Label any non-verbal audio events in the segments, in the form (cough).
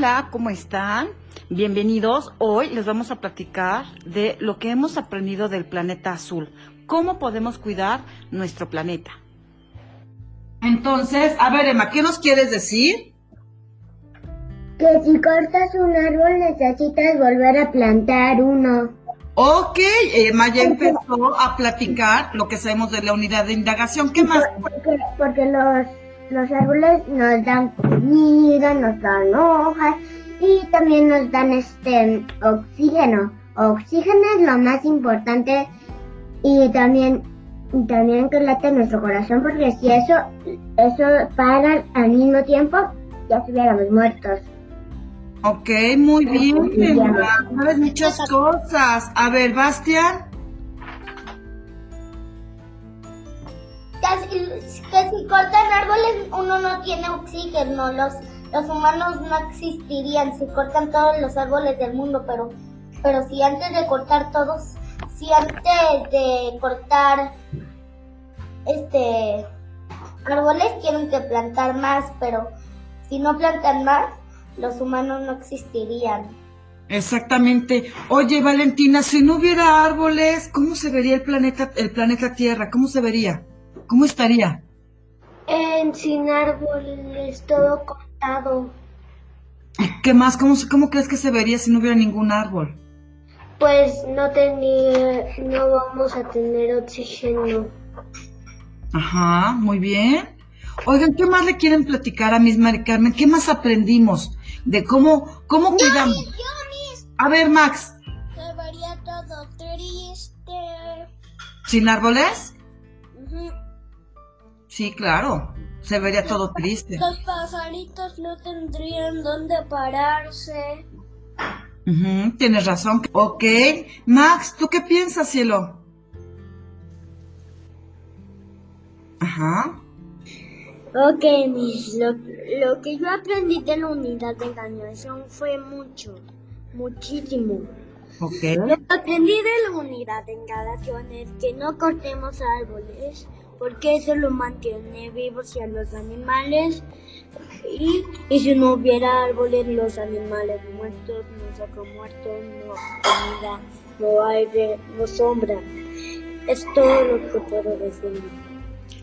Hola, ¿cómo están? Bienvenidos. Hoy les vamos a platicar de lo que hemos aprendido del planeta azul. ¿Cómo podemos cuidar nuestro planeta? Entonces, a ver, Emma, ¿qué nos quieres decir? Que si cortas un árbol necesitas volver a plantar uno. Ok, Emma ya empezó a platicar lo que sabemos de la unidad de indagación. ¿Qué más? Porque, porque los, los árboles nos dan comida, nos dan hojas y también nos dan este oxígeno. Oxígeno es lo más importante y también también que late nuestro corazón porque si eso eso para al mismo tiempo ya estuviéramos muertos. Ok, muy bien. Sabes muchas cosas. A ver, Bastian. Que si, que si cortan uno no tiene oxígeno, los, los humanos no existirían si cortan todos los árboles del mundo, pero, pero si antes de cortar todos, si antes de cortar este árboles tienen que plantar más, pero si no plantan más, los humanos no existirían. Exactamente. Oye, Valentina, si no hubiera árboles, ¿cómo se vería el planeta, el planeta Tierra? ¿Cómo se vería? ¿Cómo estaría? En sin árboles, todo cortado. ¿Y ¿Qué más? ¿Cómo, ¿Cómo crees que se vería si no hubiera ningún árbol? Pues no tenía, no vamos a tener oxígeno. Ajá, muy bien. Oigan, ¿qué más le quieren platicar a Miss Mari Carmen? ¿Qué más aprendimos de cómo, cómo cuidamos? A ver, Max, Se vería todo triste. ¿sin árboles? Sí, claro. Se vería todo triste. Los pasaritos no tendrían dónde pararse. Ujú, tienes razón. Ok. Max, ¿tú qué piensas, cielo? Ajá. Ok, Miss, lo, lo que yo aprendí de la unidad de engañación fue mucho, muchísimo. Ok. Lo que aprendí de la unidad de engañación es que no cortemos árboles, porque eso lo mantiene vivos y a los animales. Y, y si no hubiera árboles, los animales muertos, nosotros muertos, no comida, no aire, no sombra. Es todo lo que puedo decir.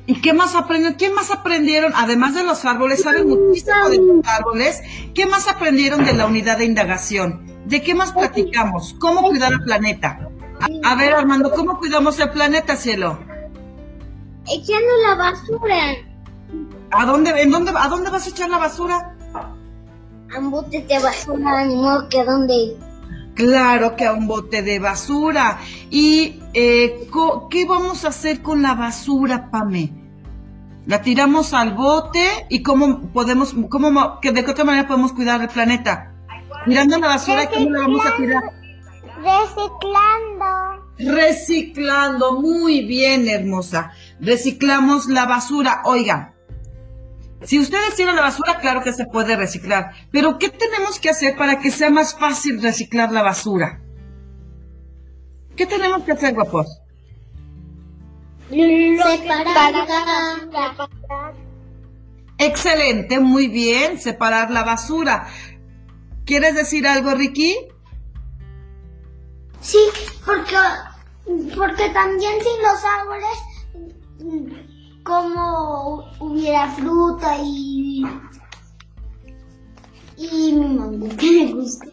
¿Y qué más aprendieron? ¿Qué más aprendieron? Además de los árboles, saben muchísimo de los árboles. ¿Qué más aprendieron de la unidad de indagación? ¿De qué más platicamos? ¿Cómo cuidar el planeta? A ver, Armando, ¿cómo cuidamos el planeta, cielo? Echando la basura. ¿A dónde, en dónde, ¿A dónde vas a echar la basura? Ambutes de basura, ni modo que donde. Claro que a un bote de basura. ¿Y eh, qué vamos a hacer con la basura, Pame? La tiramos al bote y cómo podemos, cómo, mo- que de qué otra manera podemos cuidar el planeta. Tirando la basura y cómo la vamos a tirar. Reciclando. Reciclando, muy bien, hermosa. Reciclamos la basura. Oigan, si ustedes tiran la basura, claro que se puede reciclar. Pero ¿qué tenemos que hacer para que sea más fácil reciclar la basura? ¿Qué tenemos que hacer, guapos? Separar. Excelente, muy bien, separar la basura. ¿Quieres decir algo, Ricky? Sí, porque, porque también sin los árboles, como hubiera fruta y, y mango que me gusta.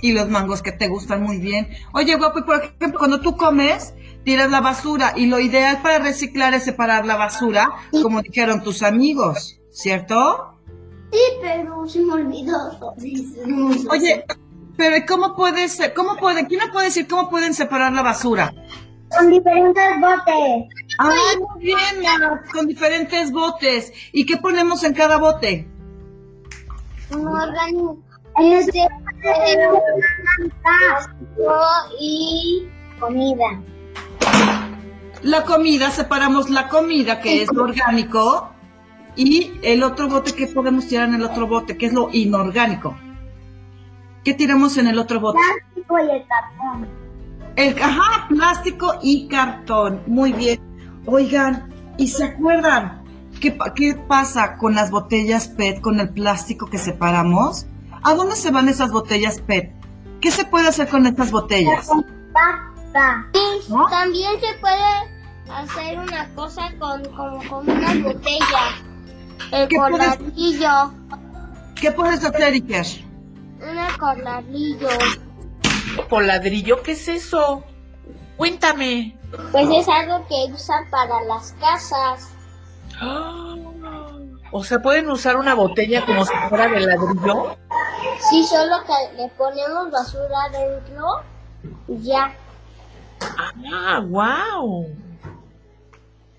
Y los mangos que te gustan muy bien. Oye, guapo, y por ejemplo, cuando tú comes, tiras la basura y lo ideal para reciclar es separar la basura, como dijeron tus amigos, ¿cierto? Sí, pero se me olvidó. Oye, pero ¿y ¿cómo puede ser? ¿Cómo puede? ¿Quién me puede decir cómo pueden separar la basura? Con diferentes botes. Ah, muy bien, con diferentes botes. ¿Y qué ponemos en cada bote? Un órgano Este, y comida. La comida, separamos la comida, que es lo orgánico, y el otro bote, ¿qué podemos tirar en el otro bote? Que es lo inorgánico. ¿Qué tiramos en el otro bote? plástico y el cartón. El, ajá, plástico y cartón. Muy bien. Oigan, ¿y se acuerdan qué, qué pasa con las botellas PET, con el plástico que separamos? ¿A dónde se van esas botellas PET? ¿Qué se puede hacer con estas botellas? ¿No? También se puede hacer una cosa con, como, con una botella. El ¿Qué puedes-. ¿Qué puedes hacer, Iker? Un corladillo. ¿Por ladrillo? ¿Qué es eso? Cuéntame. Pues es algo que usan para las casas. Ah, (gasps) O sea, ¿pueden usar una botella como si fuera de ladrillo? Sí, solo que le ponemos basura dentro y ya. Ah, wow.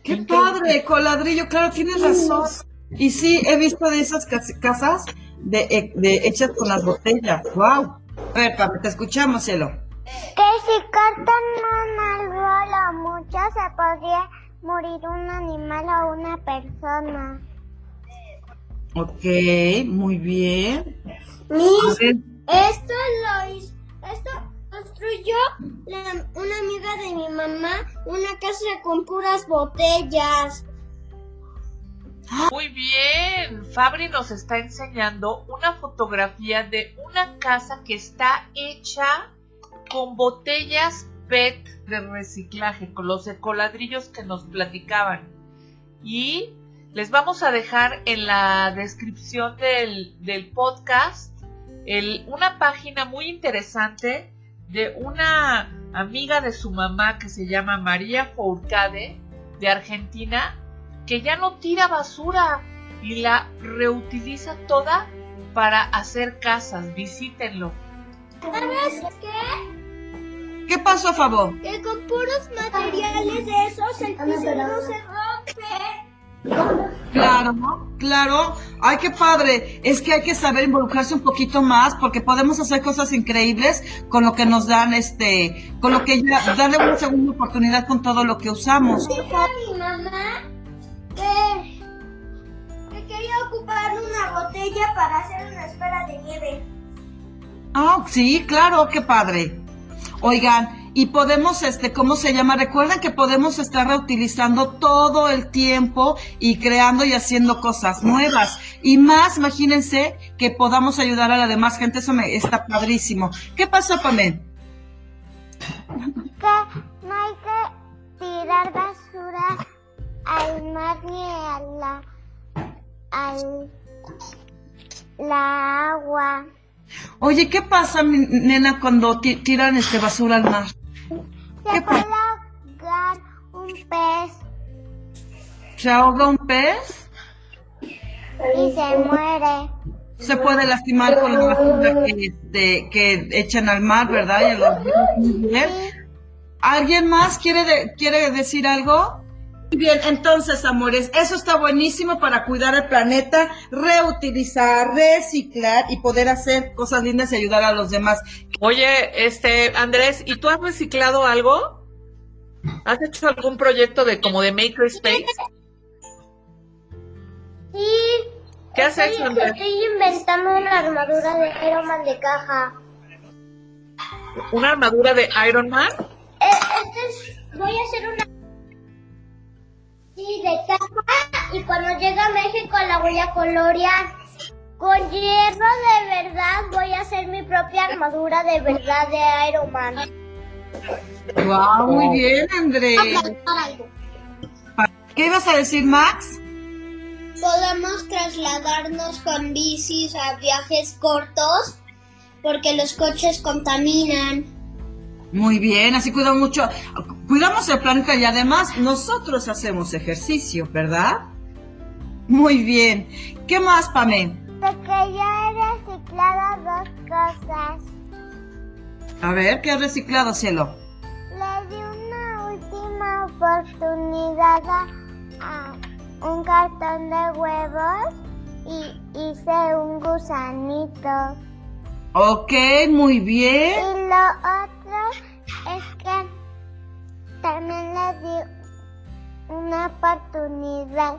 ¡Qué padre! Con ladrillo, claro, tienes razón. Y sí, he visto de esas cas- casas de, eh, de hechas con las botellas. ¡Wow! A ver, Pame, te escuchamos, cielo. Que si cortan un árbol o mucho se podría morir un animal o una persona. Ok, muy bien. Mis, esto lo hizo, esto construyó la- una amiga de mi mamá una casa con puras botellas. Muy bien. Fabri nos está enseñando una fotografía de una casa que está hecha con botellas PET de reciclaje, con los ecoladrillos que nos platicaban. Y les vamos a dejar en la descripción del, del podcast una página muy interesante de una amiga de su mamá que se llama María Fourcade de Argentina que ya no tira basura y la reutiliza toda para hacer casas. Visítenlo. ¿Sabes qué? ¿Qué pasó a favor? Que con puros materiales de esos el piso no se rompe. Claro. Claro. Ay, qué padre. Es que hay que saber involucrarse un poquito más porque podemos hacer cosas increíbles con lo que nos dan, este, con lo que ya, darle una segunda oportunidad con todo lo que usamos. Dijo a mi mamá que, que quería ocupar una botella para hacer una esfera de nieve. Ah, sí, claro, qué padre. Oigan, y podemos, este, ¿cómo se llama? Recuerden que podemos estar reutilizando todo el tiempo y creando y haciendo cosas nuevas. Y más, imagínense que podamos ayudar a la demás gente, eso me está padrísimo. ¿Qué pasó, Pamela? Que no hay que tirar basura al mar ni a la, al, la agua. Oye, ¿qué pasa, mi nena, cuando ti- tiran este basura al mar? Se ¿Qué puede ahogar un pez ¿Se ahoga un pez? y se muere. Se puede lastimar con la basura que, este, que echan al mar, ¿verdad? Y a los. ¿Alguien más quiere, de- quiere decir algo? Muy Bien, entonces, amores, eso está buenísimo para cuidar el planeta, reutilizar, reciclar y poder hacer cosas lindas y ayudar a los demás. Oye, este, Andrés, ¿y tú has reciclado algo? ¿Has hecho algún proyecto de como de Makerspace? Sí, ¿Qué has hecho, Andrés? estoy inventando una armadura de Iron Man de caja. ¿Una armadura de Iron Man? Eh, este es- voy a hacer una sí, de caja y cuando llegue a México la voy a colorear. Con hierro de verdad voy a hacer mi propia armadura de verdad de Iron Man. Wow, muy bien, Andrés. algo. ¿Qué ibas a decir, Max? Podemos trasladarnos con bicis a viajes cortos porque los coches contaminan. Muy bien, así cuidamos mucho, cuidamos el planeta y además nosotros hacemos ejercicio, ¿verdad? Muy bien. ¿Qué más, Pame? De que yo he reciclado dos cosas. A ver, ¿qué has reciclado, cielo? Le di una última oportunidad a un cartón de huevos y hice un gusanito. Ok, muy bien. Y lo otro es que también le di una oportunidad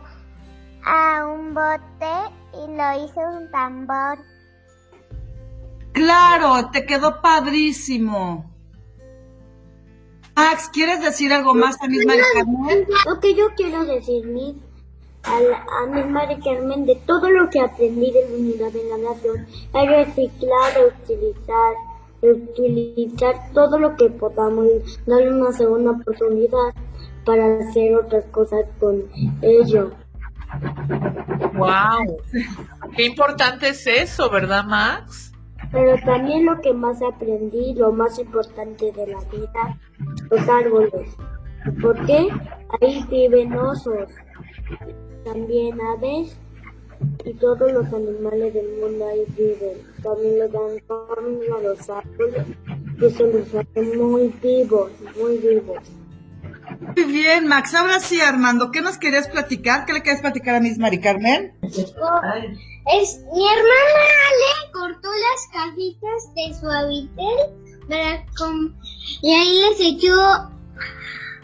a un bote y lo hice un tambor. Claro, te quedó padrísimo. Max, ¿quieres decir algo más a misma Carmen? Lo que yo quiero decir, Miss, a, la, a mi madre Carmen de todo lo que aprendí de la unidad de natación, a reciclar, reutilizar, reutilizar todo lo que podamos, darle una segunda oportunidad para hacer otras cosas con ello. ¡Wow! Qué importante es eso, ¿verdad, Max? Pero también lo que más aprendí, lo más importante de la vida, los árboles. ¿Por qué? Ahí viven osos, también aves y todos los animales del mundo ahí viven. También los dan forma a los árboles y eso los hace muy vivos, muy vivos. Muy bien, Max. Ahora sí, Armando, ¿qué nos querías platicar? ¿Qué le quieres platicar a Miss Mari Carmen? Es, mi hermana le cortó las cajitas de su habitel para com- y ahí les echó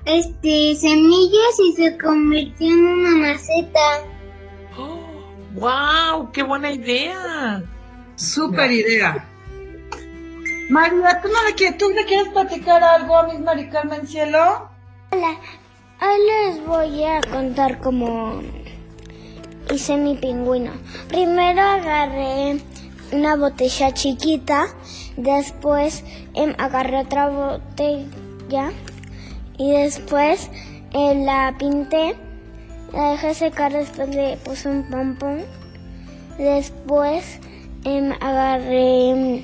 este semillas y se convirtió en una maceta. ¡Wow! ¡Qué buena idea! Super idea. María, ¿tú no le quieres, tú le quieres platicar algo a Miss Mari Carmen Cielo? Hoy les voy a contar cómo hice mi pingüino. Primero agarré una botella chiquita, después em, agarré otra botella y después eh, la pinté, la dejé secar, después le puse un pompón, después em, agarré em,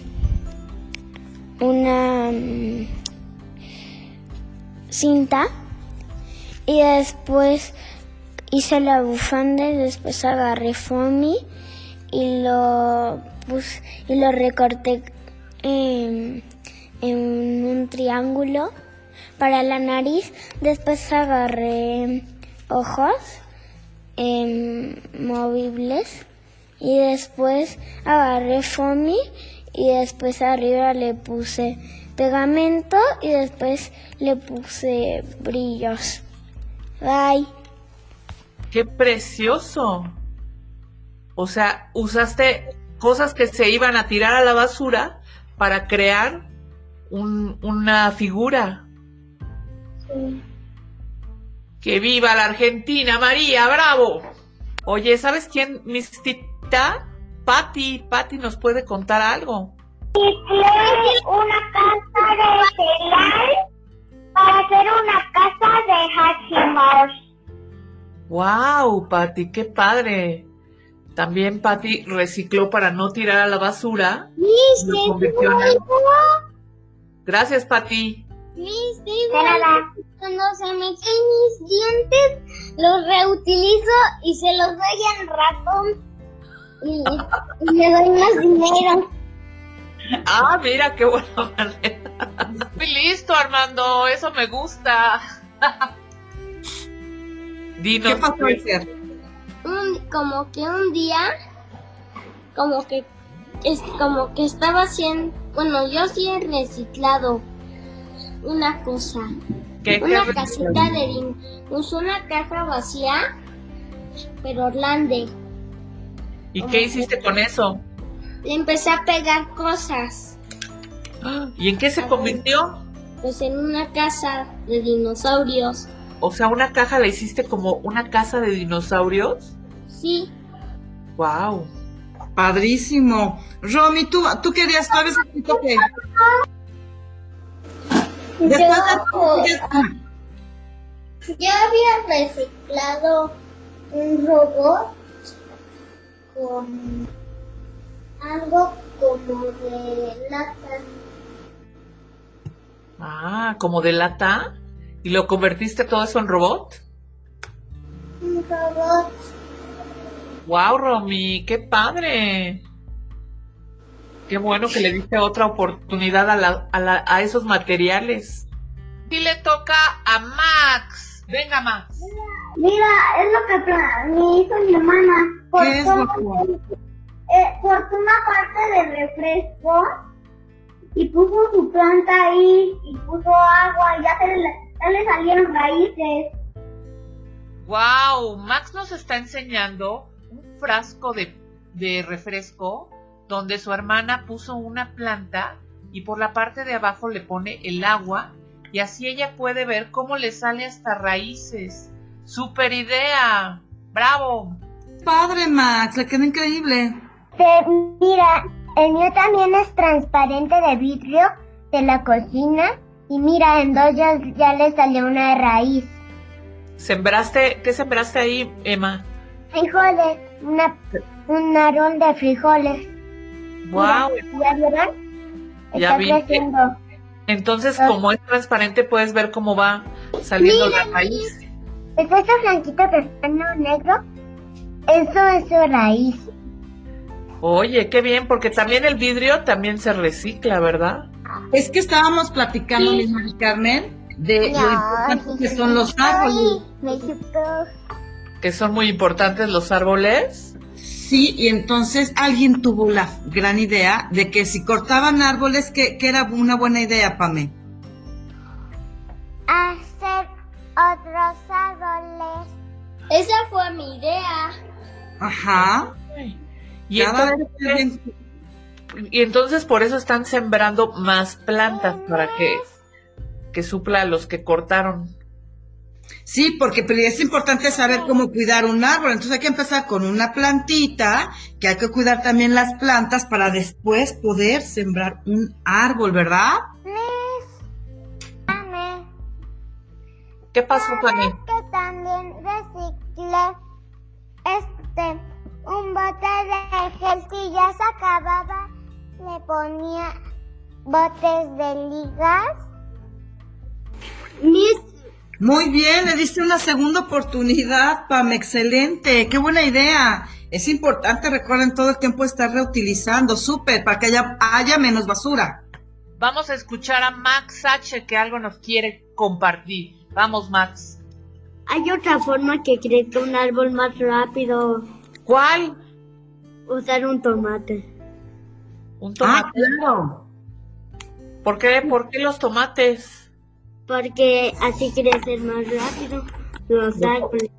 una mm, cinta y después hice la bufanda después agarré foamy y lo pus- y lo recorté en un triángulo para la nariz. Después agarré ojos em, movibles y después agarré foamy y después arriba le puse pegamento y después le puse brillos. Bye. ¡Qué precioso! O sea, usaste cosas que se iban a tirar a la basura para crear un- una figura. ¡Que viva la Argentina, María! ¡Bravo! Oye, ¿sabes quién, Mistita? Patti, Patti nos puede contar algo. una casa de cereal para hacer una casa de Hashimoto's. ¡Wow, Patti! ¡Qué padre! También Patti recicló para no tirar a la basura. Lo convirtió en algo. Gracias, Patti. Digo, cuando se me caen mis dientes, los reutilizo y se los doy al ratón. Y, y le doy más dinero. Ah, mira, qué buena (laughs) manera. Muy listo, Armando. Eso me gusta. (laughs) Dinos. ¿Qué pasó, pues, Esther? Un- como que un día, como que es como que estaba haciendo, bueno, yo sí he reciclado una cosa, ¿qué- una casita de din, usó una caja vacía, pero grande. ¿Y qué hiciste con eso? Le empecé a pegar cosas, (gasps) ¿Y en qué se convirtió? pues en una casa de dinosaurios. O sea, una caja la hiciste como una casa de dinosaurios. Sí, Wow. Padrísimo. Romy, ¿tú, tú querías, tú habías escrito que... Después de- Yo había reciclado un robot con algo como de lata. Ah, como de lata. ¿Y lo convertiste todo eso en robot? Un robot. Wow, Romy, qué padre. Qué bueno que le diste otra oportunidad a, la- a, la- a esos materiales. Y le toca a Max. Venga, Max. Mira, es lo que me hizo mi hermana. ¿Qué es, guapo? eh, cortó una parte de refresco y puso su planta ahí y puso agua y ya, se le, ya le salieron raíces. Wow, Max nos está enseñando un frasco de, de refresco donde su hermana puso una planta y por la parte de abajo le pone el agua y así ella puede ver cómo le sale hasta raíces. ¡Super idea! Bravo. Padre, Max, le queda increíble. mira, el mío también es transparente de vidrio de la cocina. Y mira, en dos ya, ya le salió una raíz. ¿Sembraste? ¿Qué sembraste ahí, Emma? Frijoles, una, un árbol de frijoles. Wow. ¿Ya vieron? Ya Está vi. creciendo. Entonces, como es transparente, puedes ver cómo va saliendo la raíz. ¿Es ese blanquito que está en lo negro? Eso es su raíz. Oye, qué bien, porque también el vidrio también se recicla, ¿verdad? Es que estábamos platicando, Sí. mi Mari Carmen, de lo No, que son los árboles. Ay, me chupó. Que son muy importantes los árboles. Sí, y entonces alguien tuvo la gran idea de que si cortaban árboles, que, que era una buena idea, Pame. Hacer otros árboles. Esa fue mi idea. Ajá. Y Cada entonces, vez y entonces por eso están sembrando más plantas para que, que supla a los que cortaron. Sí, porque es importante saber cómo cuidar un árbol. Entonces hay que empezar con una plantita, que hay que cuidar también las plantas para después poder sembrar un árbol, ¿verdad? ¿Qué pasó, Fanny? que también reciclé este un bote de gel que ya se acababa. Le ponía botes de ligas. Miss, Muy bien, le diste una segunda oportunidad, Pam, excelente, qué buena idea. Es importante, recuerden, todo el tiempo estar reutilizando, súper, para que haya, haya menos basura. Vamos a escuchar a Max H que algo nos quiere compartir. Vamos, Max. hay otra forma que crezca un árbol más rápido. ¿Cuál? Usar un tomate. Un Ah, tomate. claro. ¿Por qué? ¿Por qué los tomates? Porque así crecen más rápido los árboles.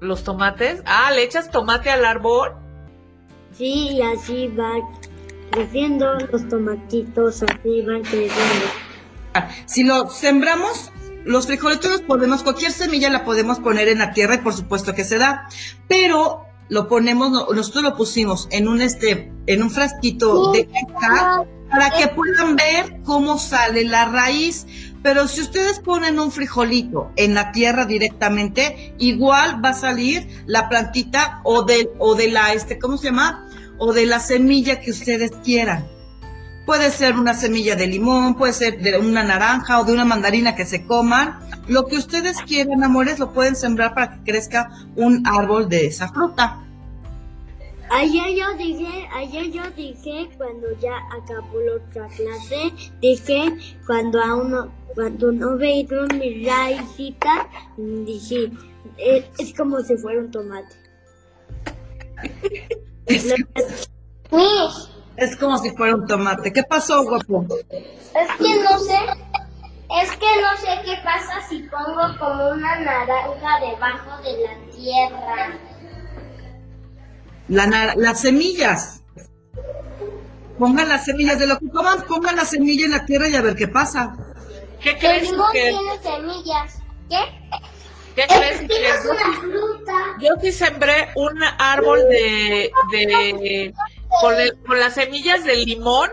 ¿Los tomates? Ah, ¿le echas tomate al árbol? Sí, y así va creciendo los tomatitos, así van creciendo. Si lo sembramos, los frijolitos los podemos, cualquier semilla la podemos poner en la tierra y por supuesto que se da, pero lo ponemos, no- nosotros lo pusimos en un este, en un frasquito de caja para que puedan ver cómo sale la raíz. Pero si ustedes ponen un frijolito en la tierra directamente, igual va a salir la plantita o de, o de la, este, ¿cómo se llama? O de la semilla que ustedes quieran. Puede ser una semilla de limón, puede ser de una naranja o de una mandarina que se coman. Lo que ustedes quieran, amores, lo pueden sembrar para que crezca un árbol de esa fruta. Ayer yo dije, ayer yo dije cuando ya acabó la otra clase, dije cuando aún no, cuando no veía mi raicita, dije, "Eh, es como si fuera un tomate. (laughs) Es, Miss, es como si fuera un tomate. ¿Qué pasó, guapo? es que no sé. Es que no sé qué pasa si pongo como una naranja debajo de la tierra. La las semillas. Pongan las semillas de lo que coman, pongan la semilla en la tierra y a ver qué pasa. ¿Qué El crees limón que tiene semillas. ¿Qué? ¿Qué Es crees que es una fruta. Yo sí sembré un árbol de, de con, el- con las semillas de limón,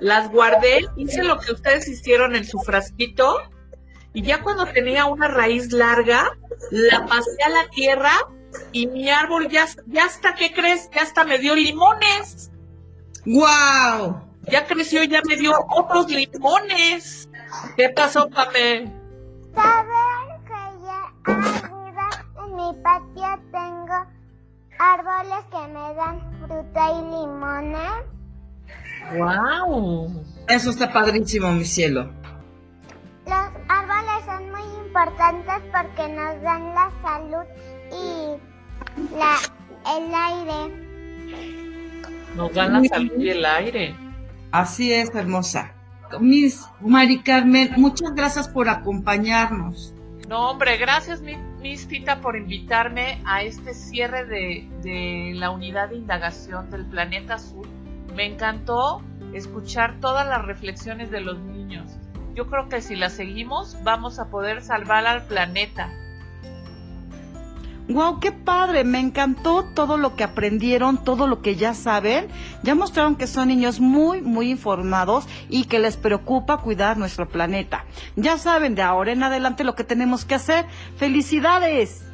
las guardé, hice lo que ustedes hicieron en su frasquito y ya cuando tenía una raíz larga, la pasé a la tierra y mi árbol ya, ya hasta, ¿qué crees? Ya hasta me dio limones. ¡Guau! Ya creció y ya me dio otros limones. ¿Qué pasó, Pame? ¿Saben que ya arriba en mi patio tengo árboles que me dan fruta y limones? ¡Wow! Eso está padrísimo, mi cielo. Los árboles son muy importantes porque nos dan la salud y la, el aire. Nos dan la salud y el aire. Así es, hermosa. Miss Mari Carmen, muchas gracias por acompañarnos. No, hombre, gracias, mi- Miss Tita, por invitarme a este cierre de, de la unidad de indagación del planeta azul. Me encantó escuchar todas las reflexiones de los niños. Yo creo que si las seguimos, vamos a poder salvar al planeta. Wow, qué padre, me encantó todo lo que aprendieron, todo lo que ya saben. Ya mostraron que son niños muy, muy informados y que les preocupa cuidar nuestro planeta. Ya saben de ahora en adelante lo que tenemos que hacer. ¡Felicidades!